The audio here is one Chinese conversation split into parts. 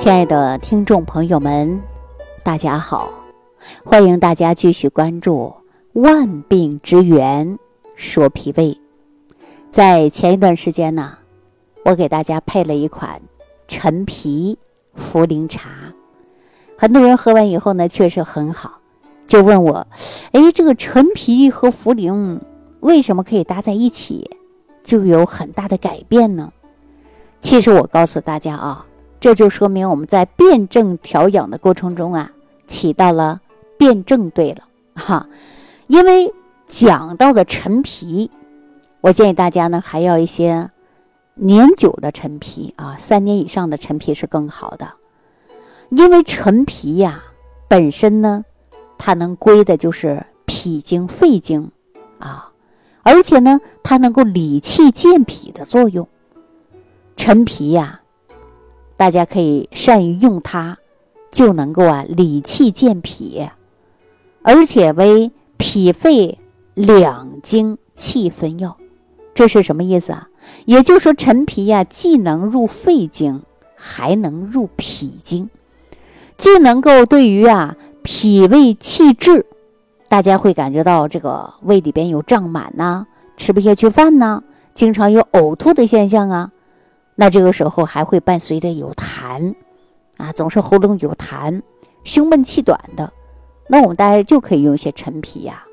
亲爱的听众朋友们，大家好！欢迎大家继续关注《万病之源说脾胃》。在前一段时间呢，我给大家配了一款陈皮茯苓茶，很多人喝完以后呢，确实很好，就问我：“哎，这个陈皮和茯苓为什么可以搭在一起，就有很大的改变呢？”其实我告诉大家啊。这就说明我们在辩证调养的过程中啊，起到了辩证对了哈。因为讲到的陈皮，我建议大家呢还要一些年久的陈皮啊，三年以上的陈皮是更好的。因为陈皮呀本身呢，它能归的就是脾经、肺经啊，而且呢它能够理气健脾的作用。陈皮呀。大家可以善于用它，就能够啊理气健脾，而且为脾肺两经气分药。这是什么意思啊？也就是说，陈皮呀，既能入肺经，还能入脾经，既能够对于啊脾胃气滞，大家会感觉到这个胃里边有胀满呐，吃不下去饭呐，经常有呕吐的现象啊。那这个时候还会伴随着有痰，啊，总是喉咙有痰、胸闷气短的，那我们大家就可以用一些陈皮呀。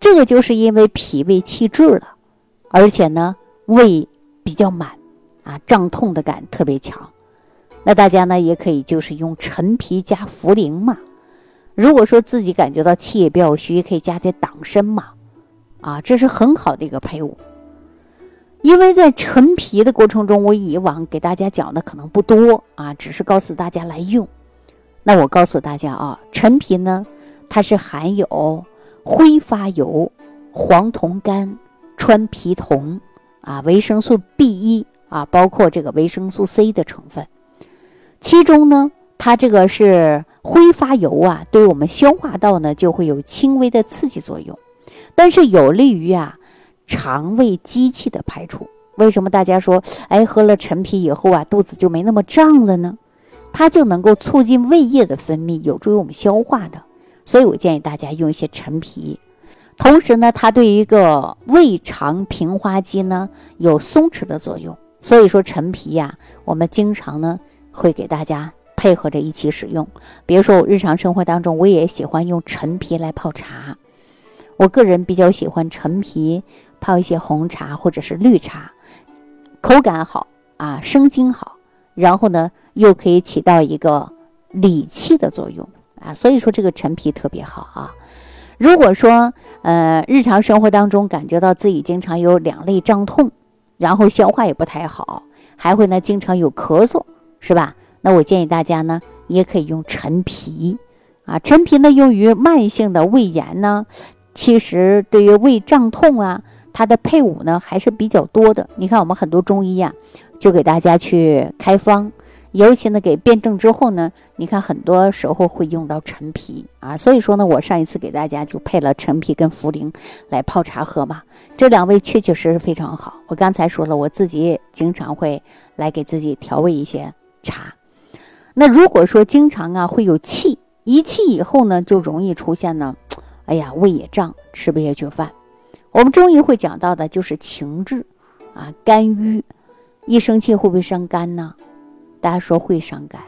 这个就是因为脾胃气滞了，而且呢胃比较满，啊，胀痛的感特别强。那大家呢也可以就是用陈皮加茯苓嘛。如果说自己感觉到气也比较虚，可以加点党参嘛，啊，这是很好的一个配伍。因为在陈皮的过程中，我以往给大家讲的可能不多啊，只是告诉大家来用。那我告诉大家啊，陈皮呢，它是含有挥发油、黄酮苷、川皮酮啊、维生素 B 一啊，包括这个维生素 C 的成分。其中呢，它这个是挥发油啊，对我们消化道呢就会有轻微的刺激作用，但是有利于啊。肠胃积气的排出，为什么大家说，哎，喝了陈皮以后啊，肚子就没那么胀了呢？它就能够促进胃液的分泌，有助于我们消化的。所以我建议大家用一些陈皮。同时呢，它对于一个胃肠平滑肌呢有松弛的作用。所以说陈皮呀，我们经常呢会给大家配合着一起使用。比如说我日常生活当中，我也喜欢用陈皮来泡茶。我个人比较喜欢陈皮。泡一些红茶或者是绿茶，口感好啊，生津好，然后呢又可以起到一个理气的作用啊，所以说这个陈皮特别好啊。如果说呃日常生活当中感觉到自己经常有两肋胀痛，然后消化也不太好，还会呢经常有咳嗽，是吧？那我建议大家呢也可以用陈皮啊，陈皮呢用于慢性的胃炎呢，其实对于胃胀痛啊。它的配伍呢还是比较多的。你看，我们很多中医呀，就给大家去开方，尤其呢给辩证之后呢，你看很多时候会用到陈皮啊。所以说呢，我上一次给大家就配了陈皮跟茯苓来泡茶喝嘛，这两味确确实实非常好。我刚才说了，我自己也经常会来给自己调味一些茶。那如果说经常啊会有气，一气以后呢，就容易出现呢，哎呀胃也胀，吃不下去饭。我们中医会讲到的就是情志，啊，肝郁，一生气会不会伤肝呢？大家说会伤肝。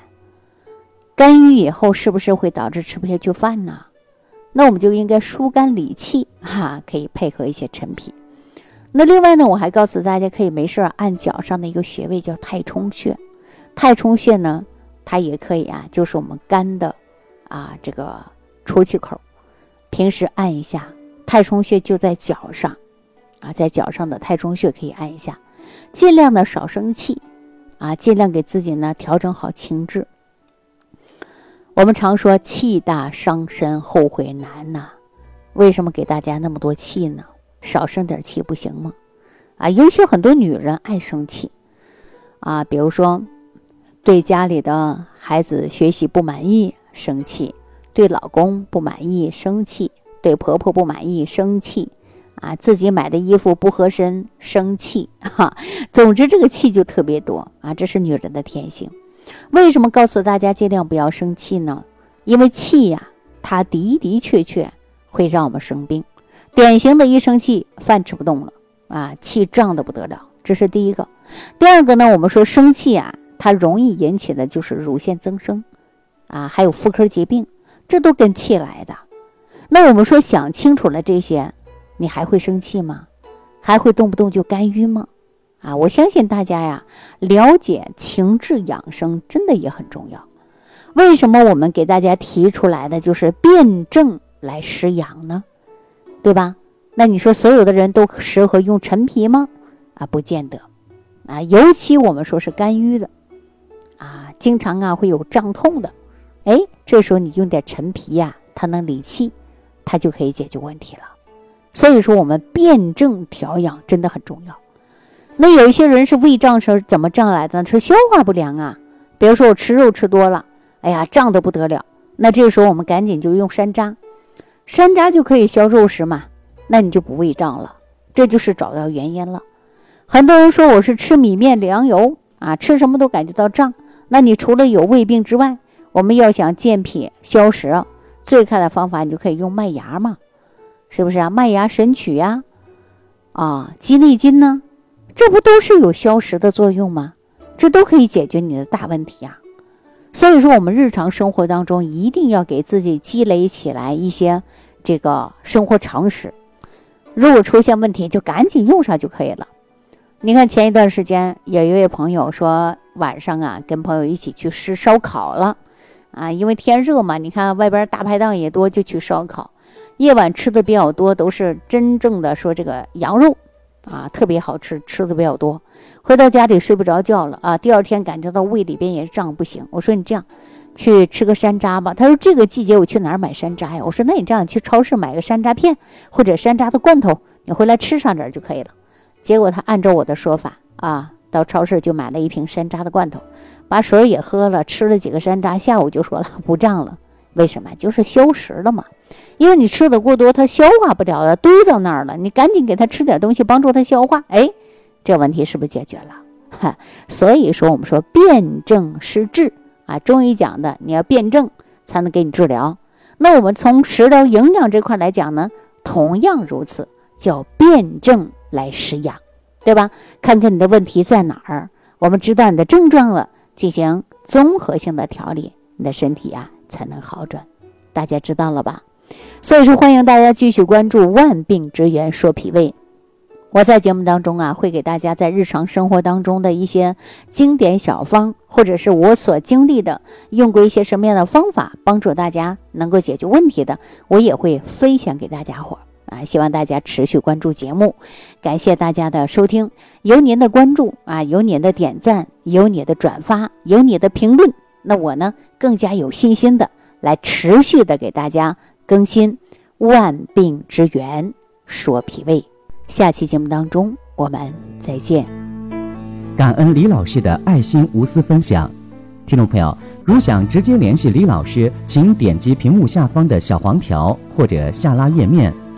肝郁以后是不是会导致吃不下去饭呢？那我们就应该疏肝理气，哈，可以配合一些陈皮。那另外呢，我还告诉大家，可以没事按脚上的一个穴位叫太冲穴。太冲穴呢，它也可以啊，就是我们肝的啊这个出气口，平时按一下。太冲穴就在脚上，啊，在脚上的太冲穴可以按一下，尽量的少生气，啊，尽量给自己呢调整好情志。我们常说气大伤身，后悔难呐。为什么给大家那么多气呢？少生点气不行吗？啊，尤其很多女人爱生气，啊，比如说对家里的孩子学习不满意生气，对老公不满意生气。对婆婆不满意，生气，啊，自己买的衣服不合身，生气，哈，总之这个气就特别多啊，这是女人的天性。为什么告诉大家尽量不要生气呢？因为气呀，它的的确确会让我们生病。典型的一生气，饭吃不动了啊，气胀的不得了，这是第一个。第二个呢，我们说生气啊，它容易引起的就是乳腺增生啊，还有妇科疾病，这都跟气来的。那我们说想清楚了这些，你还会生气吗？还会动不动就肝郁吗？啊，我相信大家呀，了解情志养生真的也很重要。为什么我们给大家提出来的就是辩证来食养呢？对吧？那你说所有的人都适合用陈皮吗？啊，不见得。啊，尤其我们说是肝郁的，啊，经常啊会有胀痛的，哎，这时候你用点陈皮呀，它能理气，它就可以解决问题了。所以说，我们辩证调养真的很重要。那有一些人是胃胀是怎么胀来的？是消化不良啊。比如说我吃肉吃多了，哎呀，胀得不得了。那这个时候我们赶紧就用山楂。山楂就可以消肉食嘛，那你就不胃胀了，这就是找到原因了。很多人说我是吃米面粮油啊，吃什么都感觉到胀，那你除了有胃病之外，我们要想健脾消食，最快的方法你就可以用麦芽嘛，是不是啊？麦芽神曲呀，啊，鸡内金呢，这不都是有消食的作用吗？这都可以解决你的大问题啊。所以说，我们日常生活当中一定要给自己积累起来一些这个生活常识，如果出现问题就赶紧用上就可以了。你看前一段时间有一位朋友说晚上啊跟朋友一起去吃烧烤了，啊，因为天热嘛，你看外边大排档也多，就去烧烤。夜晚吃的比较多都是真正的说这个羊肉，啊，特别好吃，吃的比较多。回到家里睡不着觉了啊！第二天感觉到胃里边也胀，不行。我说你这样，去吃个山楂吧。他说这个季节我去哪儿买山楂呀？我说那你这样去超市买个山楂片或者山楂的罐头，你回来吃上点就可以了。结果他按照我的说法啊，到超市就买了一瓶山楂的罐头，把水也喝了，吃了几个山楂，下午就说了不胀了。为什么？就是消食了嘛。因为你吃的过多，它消化不了了，堆到那儿了。你赶紧给他吃点东西帮助他消化，哎。这问题是不是解决了？哈，所以说我们说辩证施治啊，中医讲的你要辩证才能给你治疗。那我们从食疗营养这块来讲呢，同样如此，叫辩证来施养，对吧？看看你的问题在哪儿，我们知道你的症状了，进行综合性的调理，你的身体啊才能好转。大家知道了吧？所以说，欢迎大家继续关注《万病之源说脾胃》。我在节目当中啊，会给大家在日常生活当中的一些经典小方，或者是我所经历的用过一些什么样的方法，帮助大家能够解决问题的，我也会分享给大家伙儿啊。希望大家持续关注节目，感谢大家的收听。有您的关注啊，有您的点赞，有你的转发，有你的评论，那我呢更加有信心的来持续的给大家更新万病之源说脾胃。下期节目当中，我们再见。感恩李老师的爱心无私分享。听众朋友，如想直接联系李老师，请点击屏幕下方的小黄条，或者下拉页面